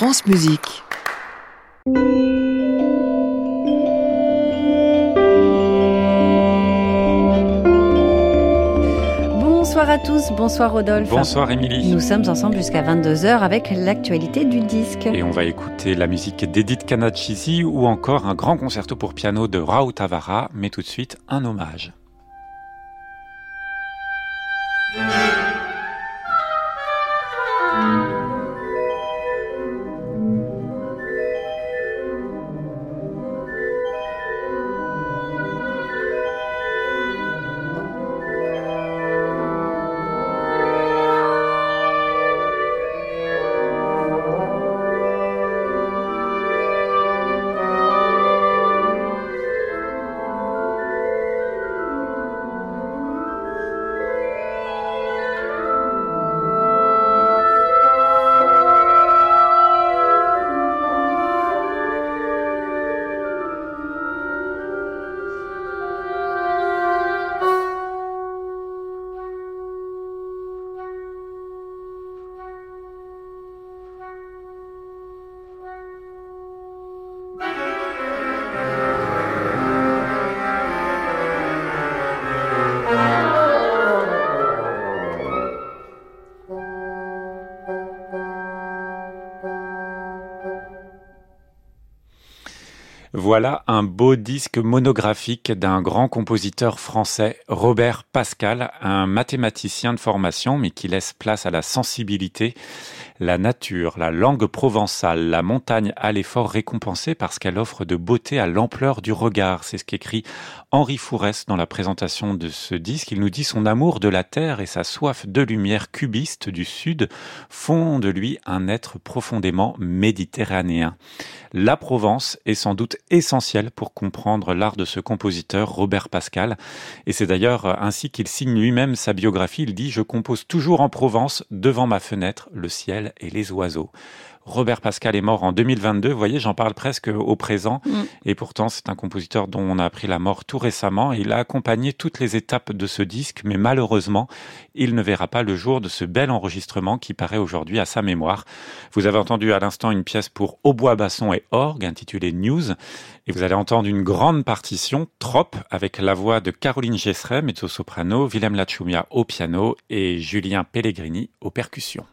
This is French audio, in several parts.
France Musique. Bonsoir à tous, bonsoir Rodolphe. Bonsoir Émilie. Nous sommes ensemble jusqu'à 22h avec l'actualité du disque. Et on va écouter la musique d'Edith Kanachisi ou encore un grand concerto pour piano de Raoult Tavara, mais tout de suite un hommage. Beau disque monographique d'un grand compositeur français, Robert Pascal, un mathématicien de formation, mais qui laisse place à la sensibilité, la nature, la langue provençale, la montagne à l'effort récompensé parce qu'elle offre de beauté à l'ampleur du regard. C'est ce qu'écrit Henri Fourès dans la présentation de ce disque. Il nous dit son amour de la terre et sa soif de lumière cubiste du sud font de lui un être profondément méditerranéen. La Provence est sans doute essentielle pour comprendre l'art de ce compositeur, Robert Pascal. Et c'est d'ailleurs ainsi qu'il signe lui-même sa biographie. Il dit, je compose toujours en Provence, devant ma fenêtre, le ciel et les oiseaux. Robert Pascal est mort en 2022. Vous voyez, j'en parle presque au présent. Mm. Et pourtant, c'est un compositeur dont on a appris la mort tout récemment. Il a accompagné toutes les étapes de ce disque, mais malheureusement, il ne verra pas le jour de ce bel enregistrement qui paraît aujourd'hui à sa mémoire. Vous avez entendu à l'instant une pièce pour hautbois, basson et orgue intitulée News. Et vous allez entendre une grande partition, Trop, avec la voix de Caroline Gesseret, mezzo-soprano, Willem Lachumia au piano et Julien Pellegrini aux percussions.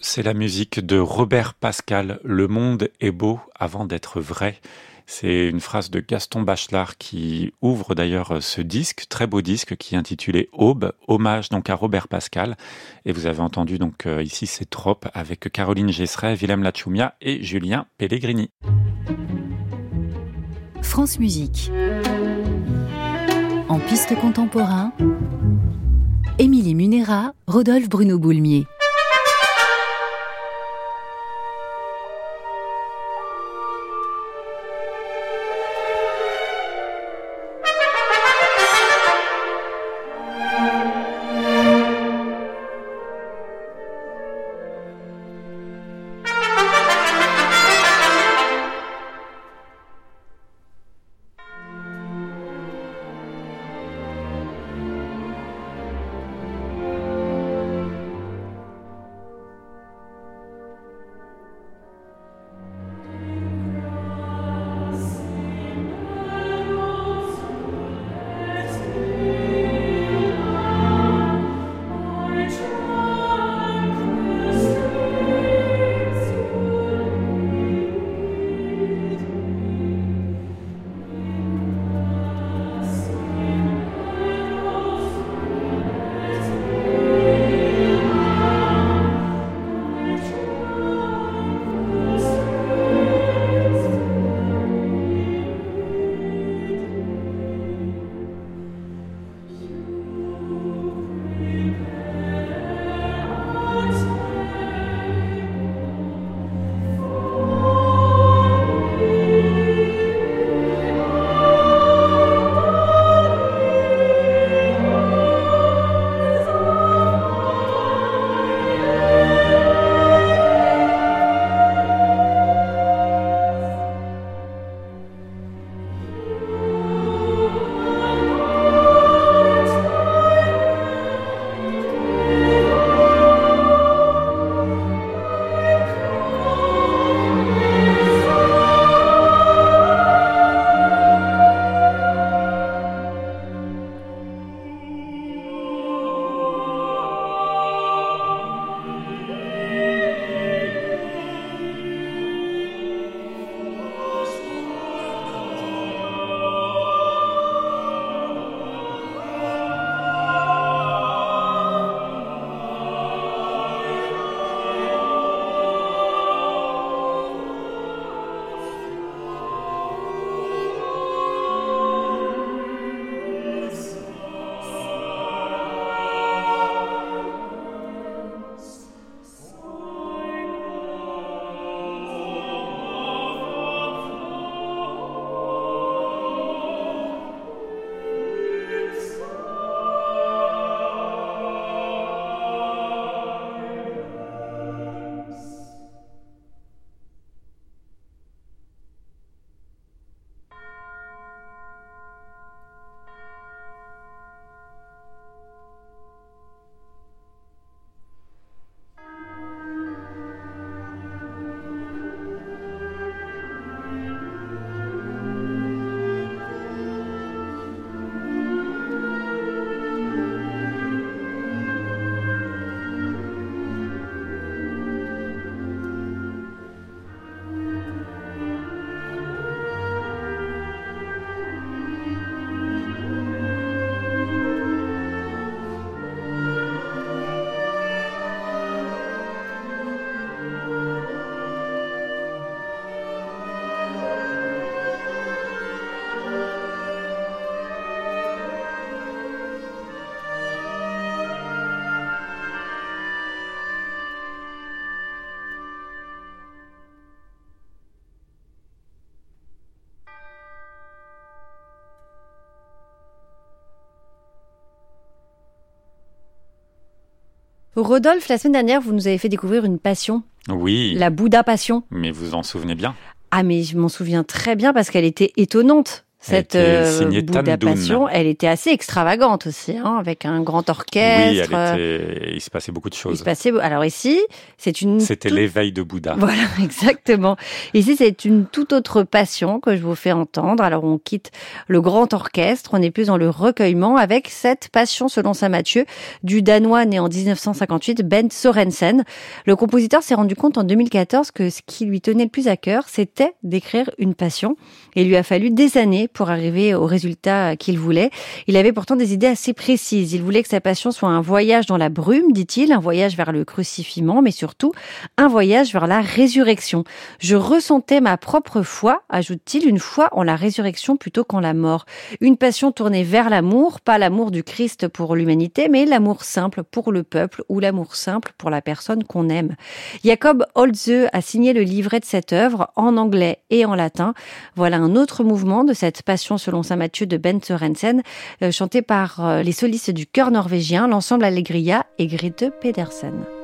C'est la musique de Robert Pascal. Le monde est beau avant d'être vrai. C'est une phrase de Gaston Bachelard qui ouvre d'ailleurs ce disque, très beau disque qui est intitulé Aube, hommage donc à Robert Pascal. Et vous avez entendu donc euh, ici ces tropes avec Caroline Gesseret, Willem Lachumia et Julien Pellegrini. France Musique. En piste contemporain, Émilie Munera, Rodolphe Bruno Boulmier. Rodolphe, la semaine dernière, vous nous avez fait découvrir une passion. Oui. La Bouddha passion. Mais vous en souvenez bien? Ah, mais je m'en souviens très bien parce qu'elle était étonnante. Cette euh, Bouddha Passion, elle était assez extravagante aussi, hein, avec un grand orchestre. Oui, elle était... il se passait beaucoup de choses. Il se passait... Alors ici, c'est une... C'était l'éveil de Bouddha. Voilà, exactement. Ici, c'est une toute autre passion que je vous fais entendre. Alors, on quitte le grand orchestre, on est plus dans le recueillement avec cette passion, selon Saint Matthieu, du Danois né en 1958, Ben Sorensen. Le compositeur s'est rendu compte en 2014 que ce qui lui tenait le plus à cœur, c'était d'écrire une passion. Et il lui a fallu des années pour arriver au résultat qu'il voulait. Il avait pourtant des idées assez précises. Il voulait que sa passion soit un voyage dans la brume, dit-il, un voyage vers le crucifiement, mais surtout un voyage vers la résurrection. Je ressentais ma propre foi, ajoute-t-il, une foi en la résurrection plutôt qu'en la mort. Une passion tournée vers l'amour, pas l'amour du Christ pour l'humanité, mais l'amour simple pour le peuple ou l'amour simple pour la personne qu'on aime. Jacob Holze a signé le livret de cette œuvre en anglais et en latin. Voilà un autre mouvement de cette passion selon saint Matthieu de Ben Sorensen, euh, chanté par euh, les solistes du chœur norvégien, l'ensemble Allegria et Grete Pedersen.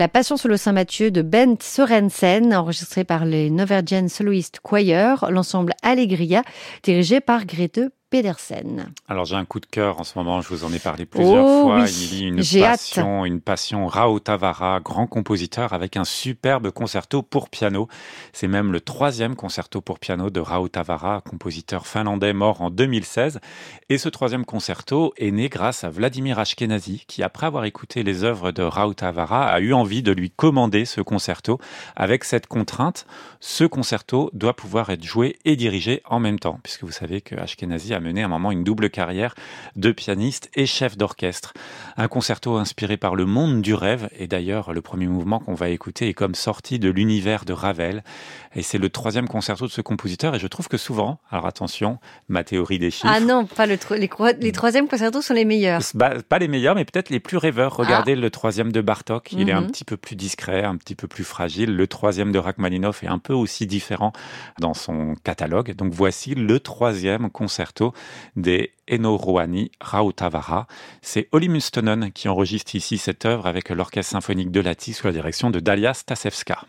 La Passion sous le Saint-Mathieu de Bent Sorensen, enregistré par les Novergen Soloist Choir, l'ensemble Allegria, dirigé par Grete Pedersen. Alors j'ai un coup de cœur en ce moment, je vous en ai parlé plusieurs Oh fois. oui, Il y a une j'ai hâte. passion, une passion. Rao Tavara, grand compositeur avec un superbe concerto pour piano. C'est même le troisième concerto pour piano de Rao Tavara, compositeur finlandais mort en 2016. Et ce troisième concerto est né grâce à Vladimir Ashkenazi, qui après avoir écouté les œuvres de Rao Tavara a eu envie de lui commander ce concerto avec cette contrainte. Ce concerto doit pouvoir être joué et dirigé en même temps, puisque vous savez que Ashkenazi a mené à un moment une double carrière de pianiste et chef d'orchestre. Un concerto inspiré par le monde du rêve, et d'ailleurs le premier mouvement qu'on va écouter est comme sorti de l'univers de Ravel, et c'est le troisième concerto de ce compositeur, et je trouve que souvent, alors attention, ma théorie des chiffres, Ah non, pas le tro- les, troisièmes concertos sont les meilleurs. bah, pas les meilleurs, mais peut-être les plus rêveurs. Regardez le troisième de Bartok, il est un Mhm. petit peu plus discret, un petit peu plus fragile. Le troisième de Rachmaninoff est un peu aussi différent dans son catalogue. Donc voici le troisième concerto des Eno Rouhani Rautavara. C'est Oli Mustonen qui enregistre ici cette œuvre avec l'orchestre symphonique de Lati sous la direction de Dalia Stasevska.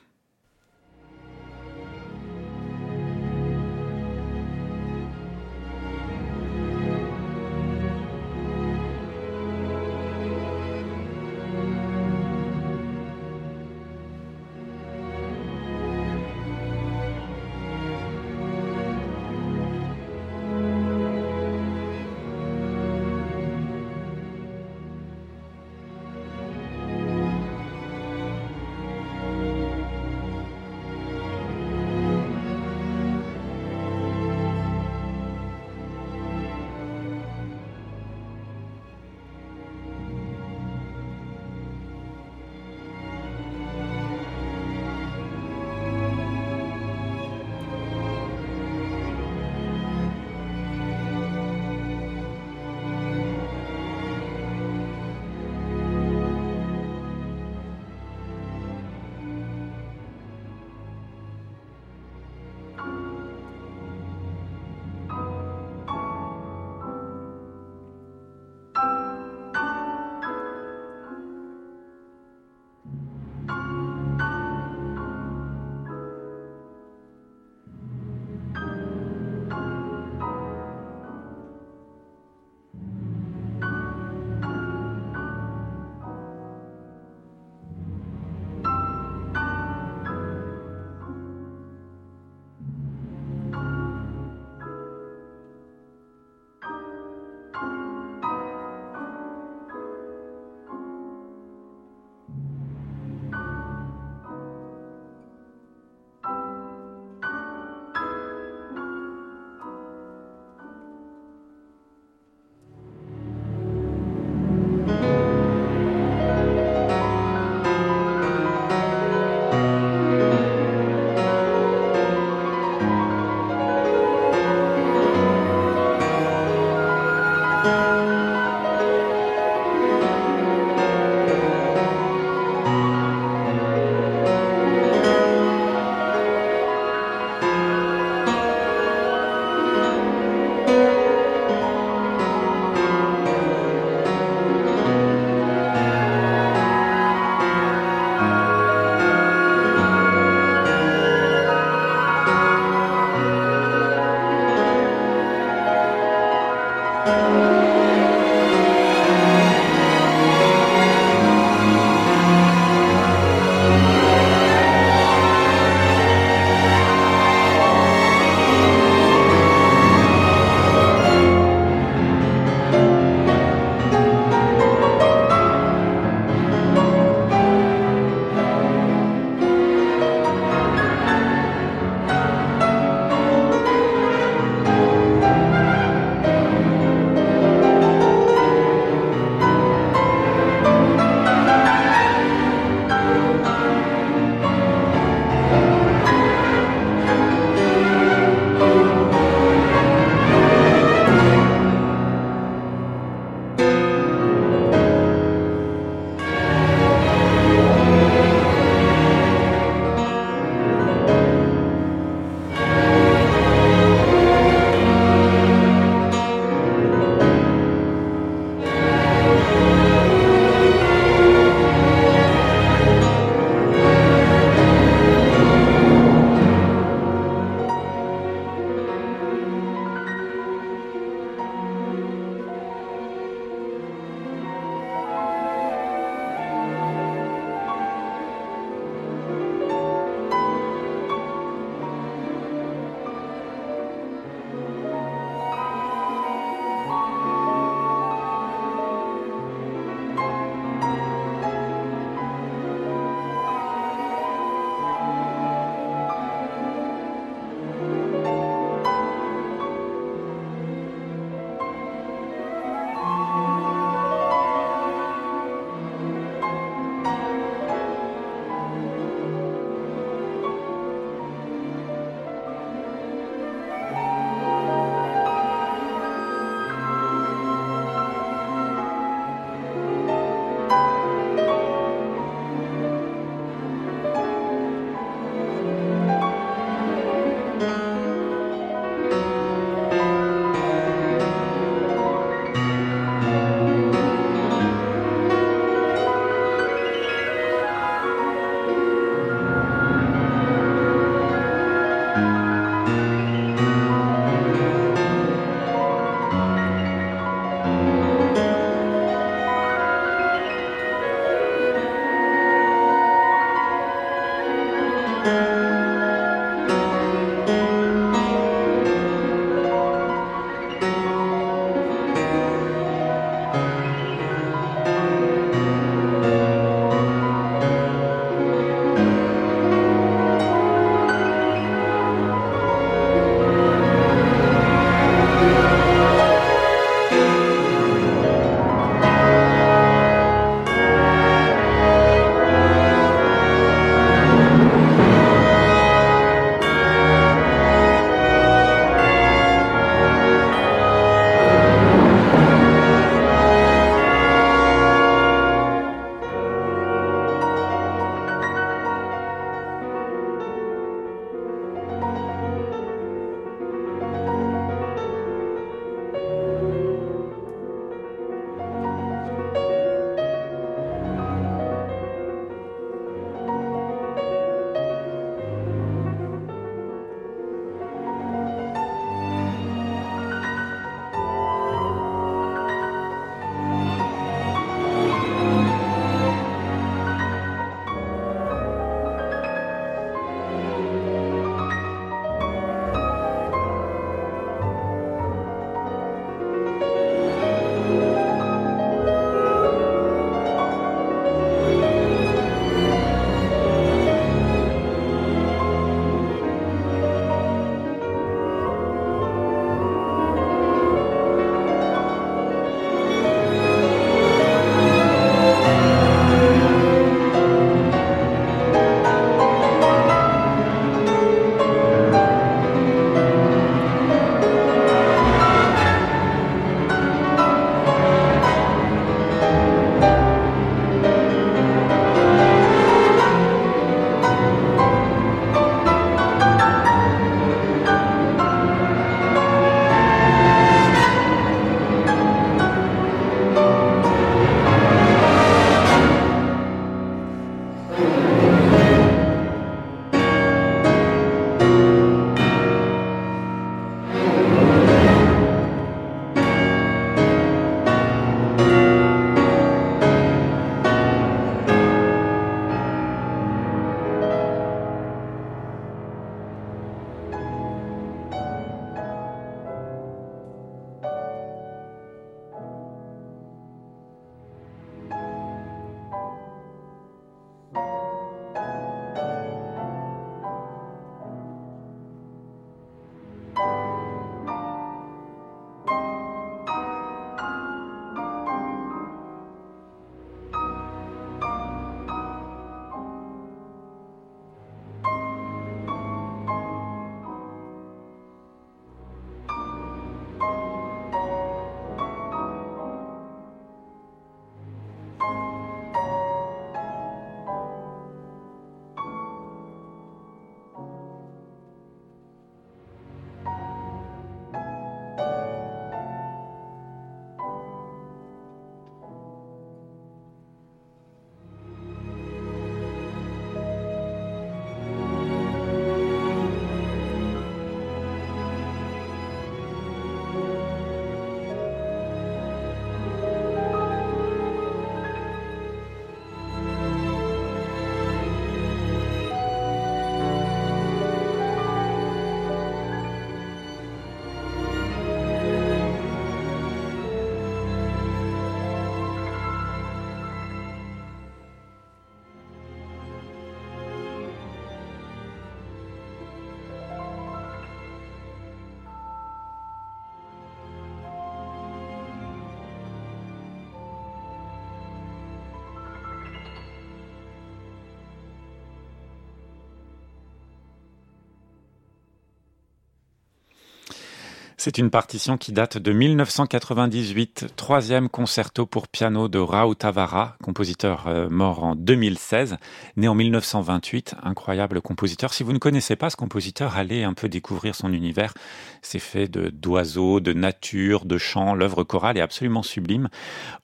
C'est une partition qui date de 1998, troisième concerto pour piano de Raoult Tavara, compositeur euh, mort en 2016, né en 1928, incroyable compositeur. Si vous ne connaissez pas ce compositeur, allez un peu découvrir son univers. C'est fait d'oiseaux, de nature, de chants. L'œuvre chorale est absolument sublime.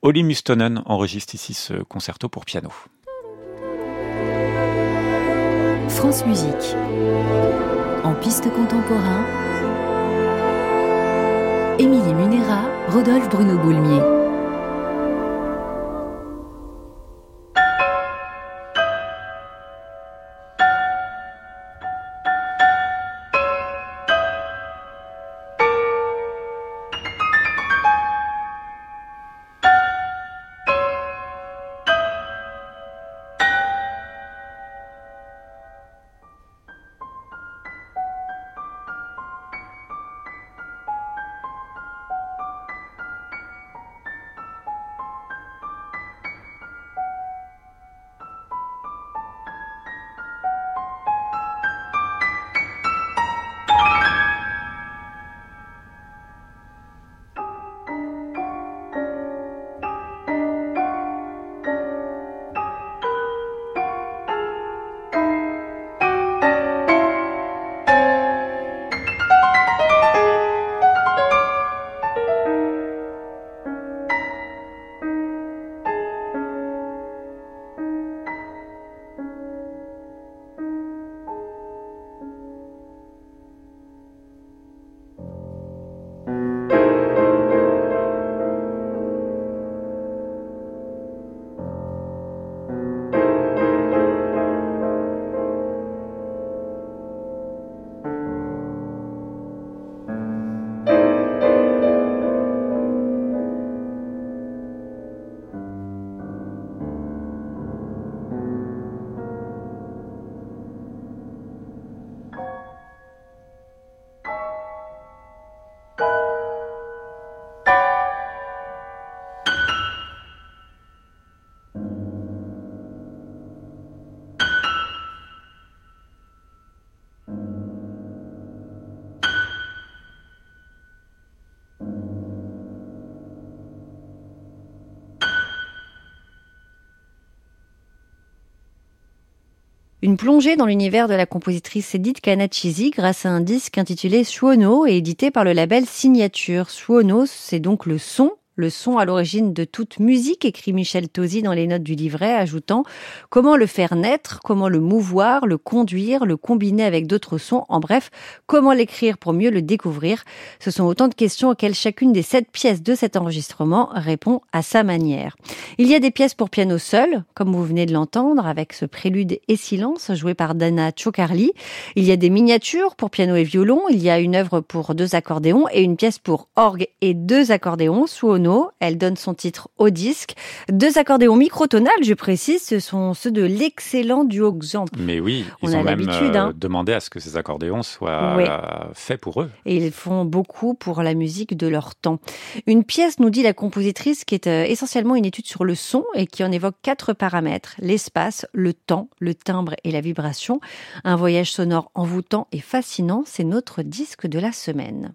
Olly Mustonen enregistre ici ce concerto pour piano. France Musique. En piste contemporain, Émilie Munera, Rodolphe Bruno Boulmier. Une plongée dans l'univers de la compositrice Edith Kanachizi grâce à un disque intitulé Suono et édité par le label Signature. Suono, c'est donc le son le son à l'origine de toute musique, écrit Michel Tosi dans les notes du livret, ajoutant comment le faire naître, comment le mouvoir, le conduire, le combiner avec d'autres sons, en bref, comment l'écrire pour mieux le découvrir. Ce sont autant de questions auxquelles chacune des sept pièces de cet enregistrement répond à sa manière. Il y a des pièces pour piano seul, comme vous venez de l'entendre, avec ce prélude et silence joué par Dana Chokarli. Il y a des miniatures pour piano et violon. Il y a une œuvre pour deux accordéons et une pièce pour orgue et deux accordéons, sous elle donne son titre au disque. Deux accordéons microtonales, je précise, ce sont ceux de l'excellent duo Xamp. Mais oui, ils ont même euh, hein. demandé à ce que ces accordéons soient euh, faits pour eux. Et ils font beaucoup pour la musique de leur temps. Une pièce, nous dit la compositrice, qui est euh, essentiellement une étude sur le son et qui en évoque quatre paramètres l'espace, le temps, le timbre et la vibration. Un voyage sonore envoûtant et fascinant, c'est notre disque de la semaine.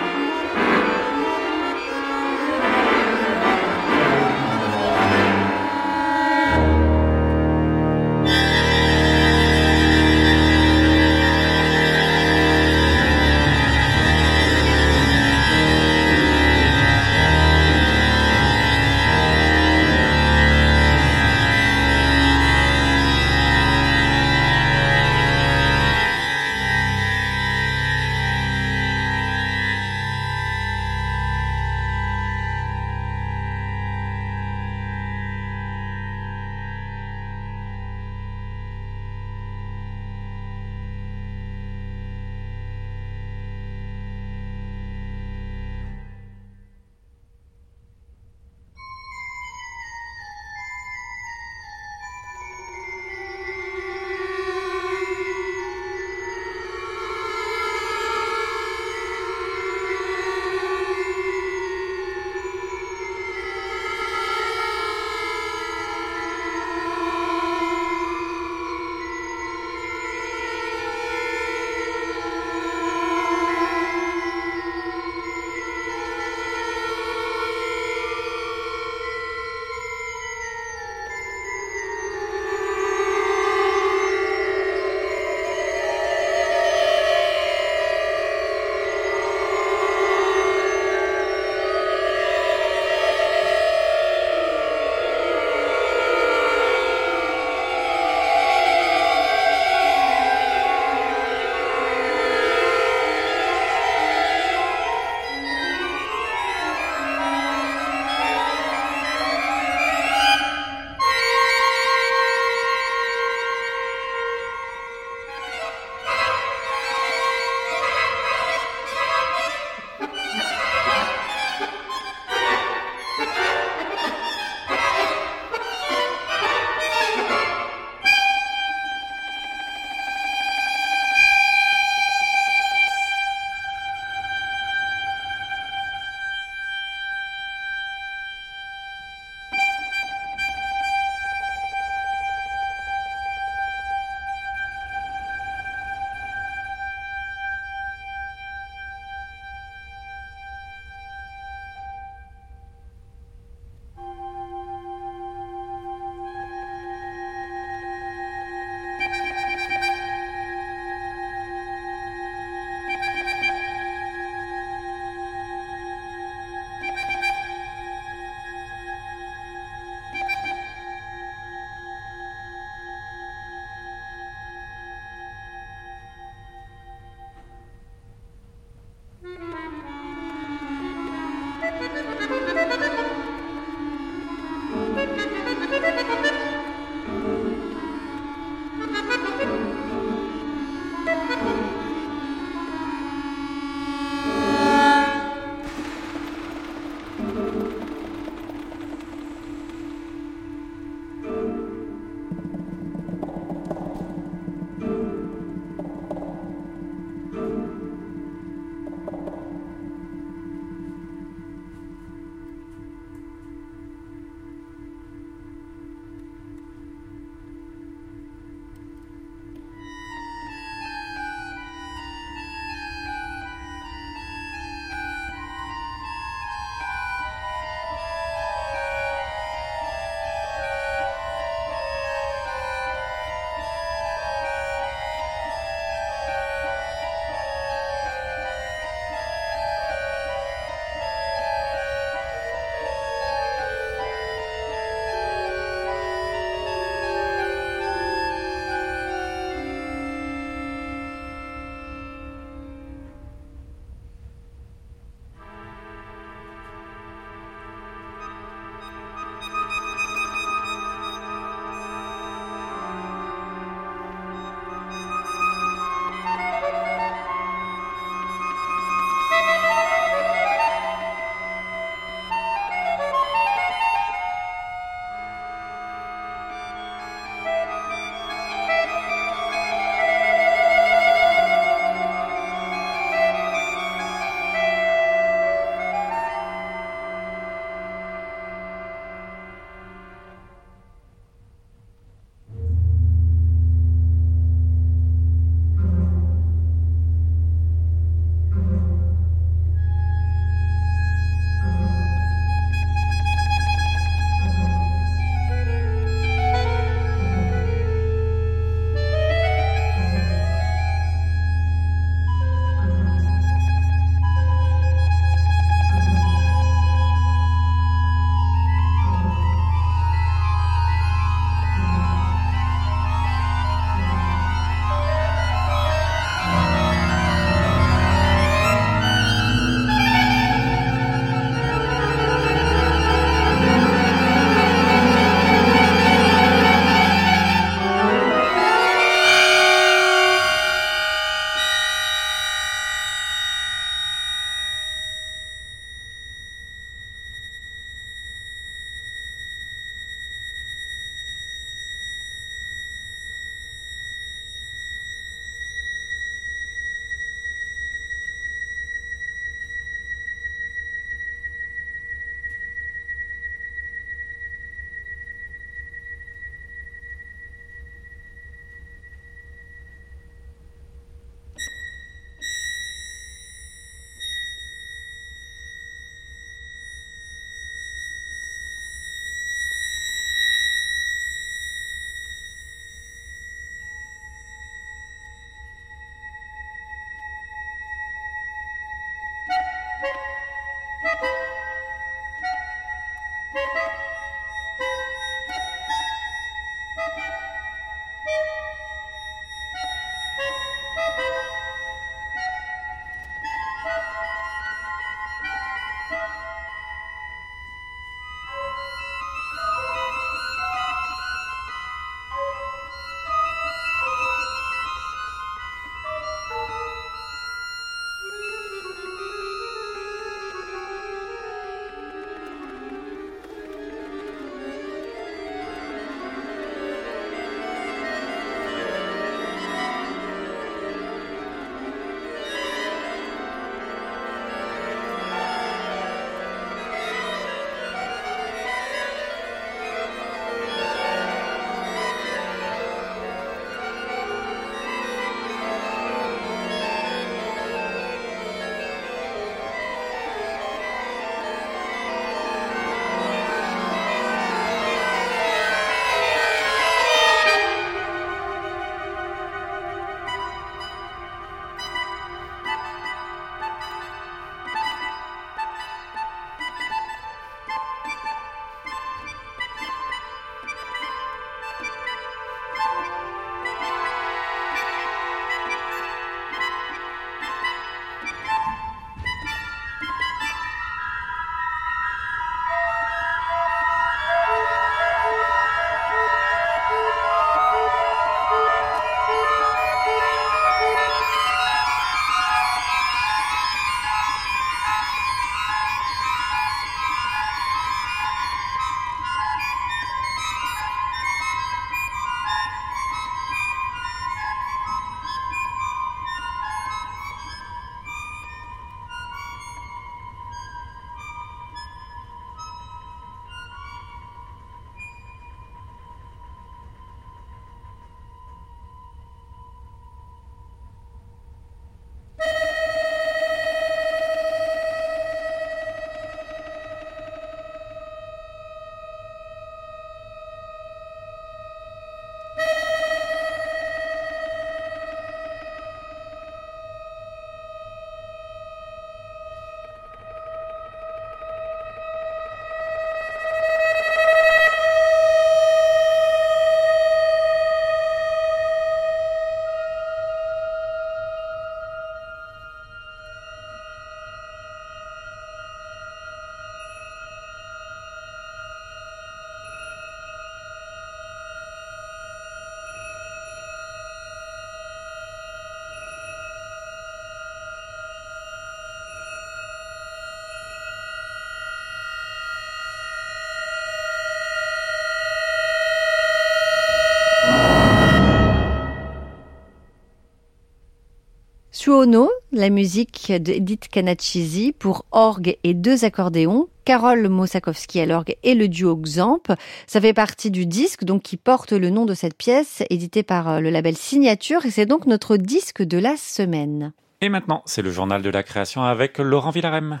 La musique d'Edith Kanachisi pour orgue et deux accordéons, Carole Mosakowski à l'orgue et le duo Xamp. Ça fait partie du disque donc qui porte le nom de cette pièce, édité par euh, le label Signature, et c'est donc notre disque de la semaine. Et maintenant, c'est le journal de la création avec Laurent Villarem.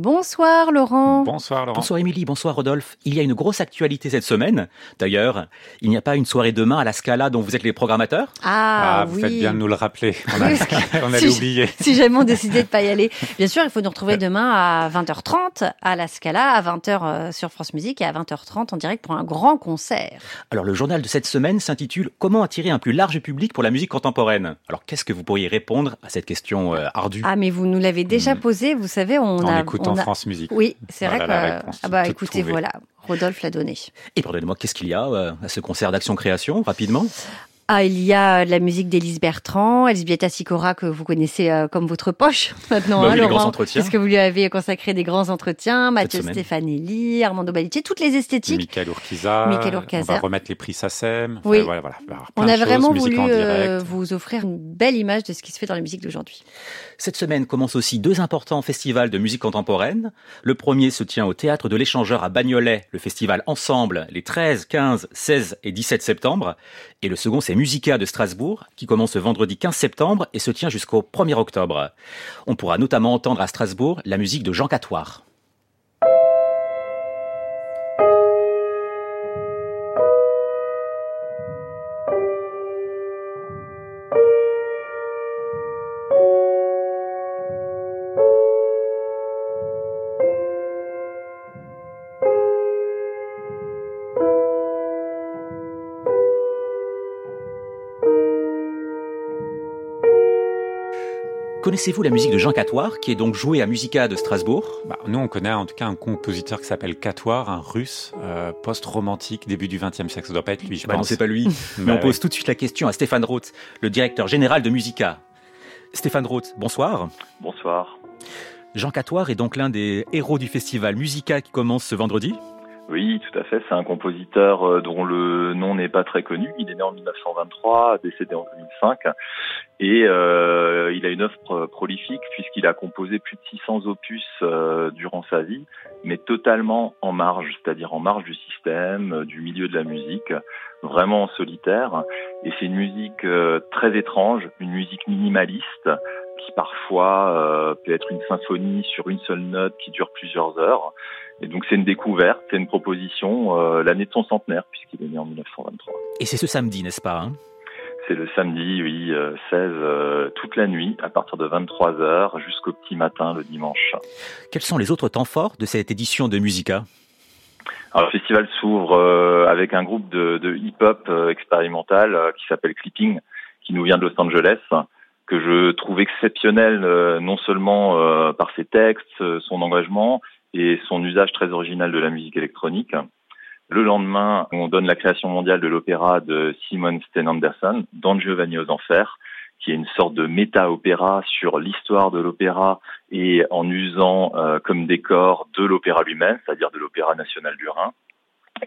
Bonsoir Laurent. Bonsoir Laurent. Bonsoir Émilie, bonsoir Rodolphe. Il y a une grosse actualité cette semaine. D'ailleurs, il n'y a pas une soirée demain à la Scala dont vous êtes les programmateurs? Ah, ah vous faites bien de nous le rappeler. On, a, allait oublier. Si jamais on décidait de pas y aller. Bien sûr, il faut nous retrouver demain à 20h30 à la Scala, à 20h euh, sur France Musique et à 20h30 en direct pour un grand concert. Alors le journal de cette semaine s'intitule Comment attirer un plus large public pour la musique contemporaine? Alors qu'est-ce que vous pourriez répondre à cette question euh, ardue? Ah mais vous nous l'avez déjà hmm. posé, vous savez, on en a écoutant France Musique. Oui, c'est vrai que ah bah écoutez voilà, Rodolphe l'a donné. Et pardonnez-moi, qu'est-ce qu'il y a euh, à ce concert d'action création rapidement? Ah, il y a la musique d'Élise Bertrand, Elisbieta Sicora que vous connaissez euh, comme votre poche maintenant, bah hein, Laurent, puisque vous lui avez consacré des grands entretiens, Mathieu Stefanelli, Armando Balitier, toutes les esthétiques. Michael Urquiza, Michael Urquiza. on va remettre les prix SACEM. Oui. voilà, voilà. On a vraiment voulu euh, vous offrir une belle image de ce qui se fait dans la musique d'aujourd'hui. Cette semaine commence aussi deux importants festivals de musique contemporaine. Le premier se tient au Théâtre de l'Échangeur à Bagnolet, le festival Ensemble, les 13, 15, 16 et 17 septembre. Et le second, c'est Musica de Strasbourg, qui commence vendredi 15 septembre et se tient jusqu'au 1er octobre. On pourra notamment entendre à Strasbourg la musique de Jean Catoire. Connaissez-vous la musique de Jean Catoire, qui est donc jouée à Musica de Strasbourg? Bah, Nous, on connaît en tout cas un compositeur qui s'appelle Catoire, un russe, euh, post-romantique, début du XXe siècle. Ça doit pas être lui, je bah pense. Non, c'est pas lui. Mais on pose tout de suite la question à Stéphane Roth, le directeur général de Musica. Stéphane Roth, bonsoir. Bonsoir. Jean Catoire est donc l'un des héros du festival Musica qui commence ce vendredi oui, tout à fait. C'est un compositeur euh, dont le nom n'est pas très connu. Il est né en 1923, décédé en 2005, et euh, il a une œuvre prolifique puisqu'il a composé plus de 600 opus euh, durant sa vie, mais totalement en marge, c'est-à-dire en marge du système, euh, du milieu de la musique, vraiment en solitaire. Et c'est une musique très étrange, une musique minimaliste qui parfois peut être une symphonie sur une seule note qui dure plusieurs heures. Et donc c'est une découverte, c'est une proposition, euh, l'année de son centenaire, puisqu'il est né en 1923. Et c'est ce samedi, n'est-ce pas hein? C'est le samedi, oui, 16, euh, euh, toute la nuit, à partir de 23h jusqu'au petit matin le dimanche. Quels sont les autres temps forts de cette édition de Musica? Alors, le festival s'ouvre avec un groupe de, de hip-hop expérimental qui s'appelle Clipping, qui nous vient de Los Angeles, que je trouve exceptionnel non seulement par ses textes, son engagement, et son usage très original de la musique électronique. Le lendemain, on donne la création mondiale de l'opéra de Simon Sten Anderson, Don Giovanni aux Enfers, qui est une sorte de méta-opéra sur l'histoire de l'opéra et en usant euh, comme décor de l'opéra lui-même, c'est-à-dire de l'Opéra national du Rhin.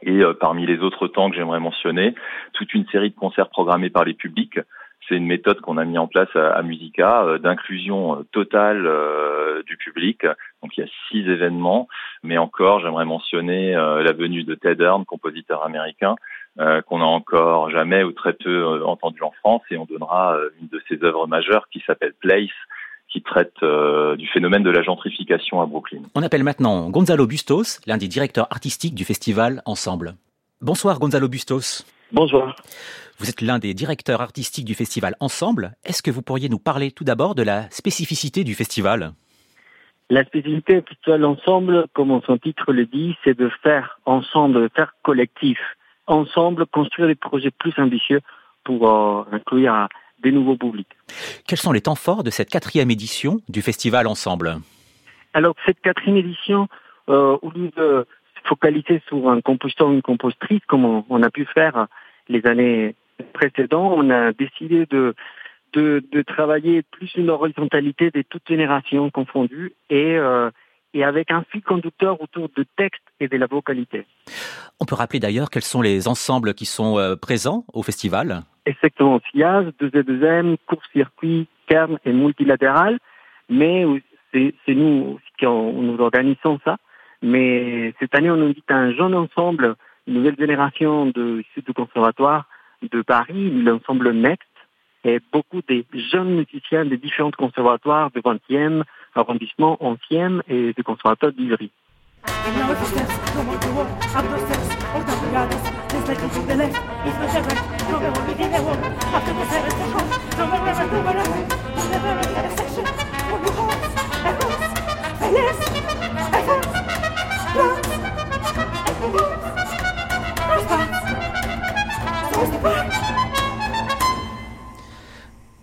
Et euh, parmi les autres temps que j'aimerais mentionner, toute une série de concerts programmés par les publics, c'est une méthode qu'on a mis en place à, Musica euh, d'inclusion euh, totale euh, du public. Donc il y a six événements, mais encore j'aimerais mentionner la venue de Ted Hearn, compositeur américain, qu'on a encore jamais ou très peu entendu en France, et on donnera une de ses œuvres majeures qui s'appelle Place, qui traite du phénomène de la gentrification à Brooklyn. On appelle maintenant Gonzalo Bustos, l'un des directeurs artistiques du festival Ensemble. Bonsoir Gonzalo Bustos. Bonsoir. Vous êtes l'un des directeurs artistiques du festival Ensemble. Est-ce que vous pourriez nous parler tout d'abord de la spécificité du festival? La spécificité du festival Ensemble, comme son titre le dit, c'est de faire ensemble, de faire collectif. Ensemble, construire des projets plus ambitieux pour euh, inclure des nouveaux publics. Quels sont les temps forts de cette quatrième édition du festival Ensemble? Alors, cette quatrième édition, euh, au lieu de focaliser sur un compositeur ou une compositrice, comme on a pu faire les années précédentes, on a décidé de, de, de, travailler plus une horizontalité de toutes générations confondues et, euh, et avec un fil conducteur autour de texte et de la vocalité. On peut rappeler d'ailleurs quels sont les ensembles qui sont euh, présents au festival exactement SIAZ, 2 court-circuit, kern et multilatéral, mais c'est nous qui nous organisons ça. Mais cette année, on invite un jeune ensemble, une nouvelle génération de du conservatoire de Paris, l'ensemble Next, et beaucoup de jeunes musiciens des différents conservatoires du 20e arrondissement, 11e et du conservatoire d'Ivry.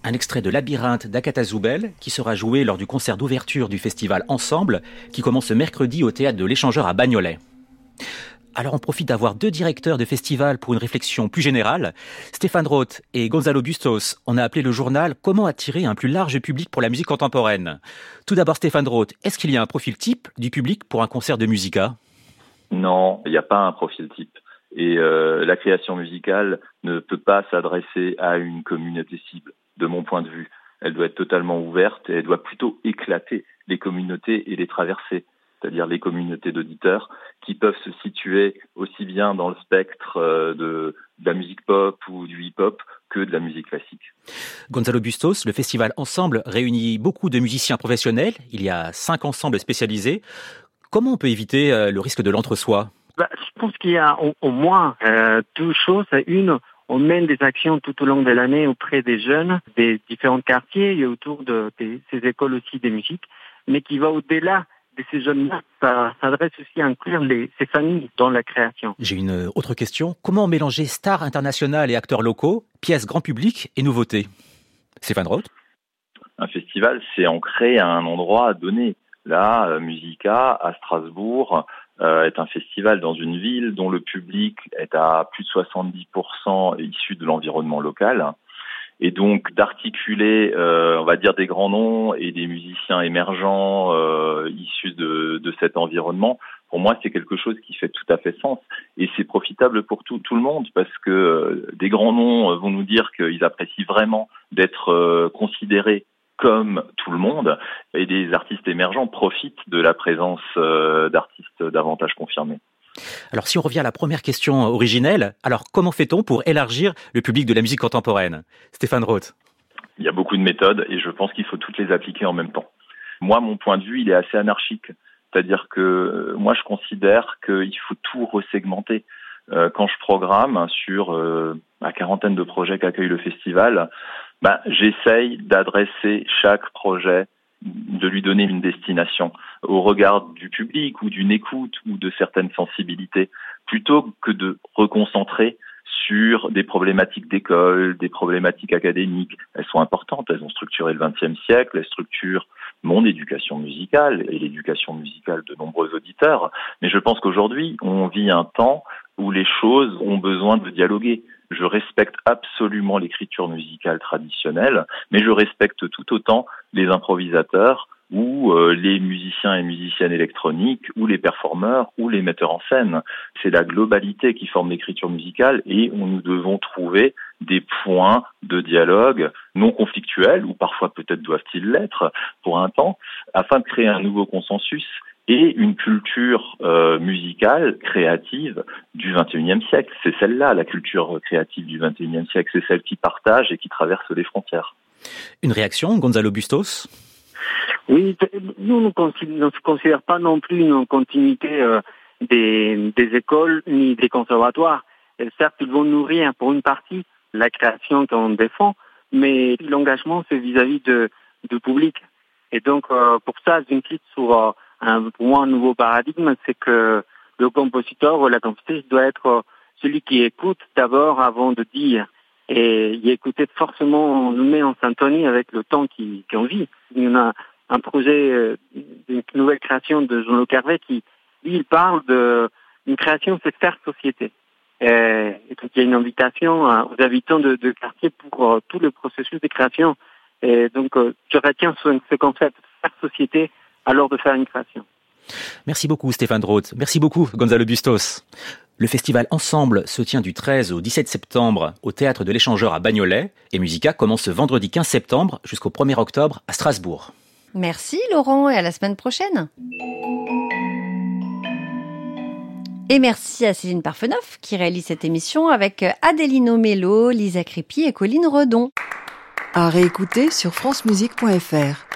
Un extrait de Labyrinthe d'Akata Zoubel qui sera joué lors du concert d'ouverture du festival Ensemble qui commence ce mercredi au théâtre de l'Échangeur à Bagnolet. Alors on profite d'avoir deux directeurs de festival pour une réflexion plus générale. Stéphane Roth et Gonzalo Bustos, on a appelé le journal Comment attirer un plus large public pour la musique contemporaine? Tout d'abord Stéphane Roth, est-ce qu'il y a un profil type du public pour un concert de musica Non, il n'y a pas un profil type. Et euh, la création musicale ne peut pas s'adresser à une communauté cible, de mon point de vue. Elle doit être totalement ouverte et elle doit plutôt éclater les communautés et les traverser c'est-à-dire les communautés d'auditeurs, qui peuvent se situer aussi bien dans le spectre euh, de, la musique pop ou du hip-hop que de la musique classique. Gonzalo Bustos, le festival Ensemble réunit beaucoup de musiciens professionnels. Il y a cinq ensembles spécialisés. Comment on peut éviter euh, le risque de l'entre-soi? Bah, Je pense qu'il y a au, moins euh, deux choses. Une, on mène des actions tout au long de l'année auprès des jeunes des différents quartiers et autour de, ces écoles aussi des musiques, mais qui va au-delà ces jeunes-là, ça s'adresse aussi à inclure les, ces familles dans la création. J'ai une autre question. Comment mélanger stars internationales et acteurs locaux, pièces grand public et nouveautés? Stéphane Roth? Un festival, c'est ancré à un endroit donné. Là, euh, Musica, à Strasbourg, euh, est un festival dans une ville dont le public est à plus de 70% issu de l'environnement local et donc d'articuler, euh, on va dire, des grands noms et des musiciens émergents euh, issus de, de, cet environnement, pour moi, c'est quelque chose qui fait tout à fait sens. Et c'est profitable pour tout, tout le monde, parce que des grands noms vont nous dire qu'ils apprécient vraiment d'être considérés comme tout le monde, et des artistes émergents profitent de la présence d'artistes davantage confirmés. Alors si on revient à la première question originelle, alors comment fait-on pour élargir le public de la musique contemporaine? Stéphane Roth. Il y a beaucoup de méthodes et je pense qu'il faut toutes les appliquer en même temps. Moi, mon point de vue, il est assez anarchique. C'est-à-dire que euh, moi, je considère qu'il faut tout resegmenter. Euh, quand je programme sur euh, la quarantaine de projets qu'accueille le festival, bah, j'essaye d'adresser chaque projet de lui donner une destination au regard du public ou d'une écoute ou de certaines sensibilités, plutôt que de reconcentrer sur des problématiques d'école, des problématiques académiques. Elles sont importantes, elles ont structuré le XXe siècle, elles structurent mon éducation musicale et l'éducation musicale de nombreux auditeurs. Mais je pense qu'aujourd'hui, on vit un temps où les choses ont besoin de dialoguer. Je respecte absolument l'écriture musicale traditionnelle, mais je respecte tout autant les improvisateurs ou euh, les musiciens et musiciennes électroniques, ou les performeurs, ou les metteurs en scène. C'est la globalité qui forme l'écriture musicale et nous devons trouver des points de dialogue non conflictuels, ou parfois peut-être doivent-ils l'être pour un temps, afin de créer un nouveau consensus et une culture euh, musicale créative du XXIe siècle. C'est celle-là, la culture créative du XXIe siècle. C'est celle qui partage et qui traverse les frontières. Une réaction, Gonzalo Bustos? Oui, nous ne considérons pas non plus une continuité euh, des, des, écoles ni des conservatoires. Et certes, ils vont nourrir pour une partie la création qu'on défend, mais l'engagement, c'est vis-à-vis de, du public. Et donc, euh, pour ça, j'insiste sur un, pour moi, un nouveau paradigme, c'est que le compositeur ou la compositrice doit être celui qui écoute d'abord avant de dire. Et y écouter forcément, on nous met en syntonie avec le temps qu'on vit. En a un projet euh, d'une nouvelle création de Jean-Luc Hervé qui, lui, il parle d'une création, c'est faire société. Et, donc, il y a une invitation aux habitants de, de quartier pour euh, tout le processus de création. Et donc, euh, je retiens ce, ce concept, faire société, alors de faire une création. Merci beaucoup Stéphane Droth. Merci beaucoup Gonzalo Bustos. Le festival Ensemble se tient du 13 au 17 septembre au théâtre de l'Échangeur à Bagnolet et Musica commence ce vendredi 15 septembre jusqu'au 1er octobre à Strasbourg. Merci Laurent et à la semaine prochaine. Et merci à Céline Parfenoff qui réalise cette émission avec Adélino Mello, Lisa Crépy et Colline Redon. À réécouter sur francemusique.fr.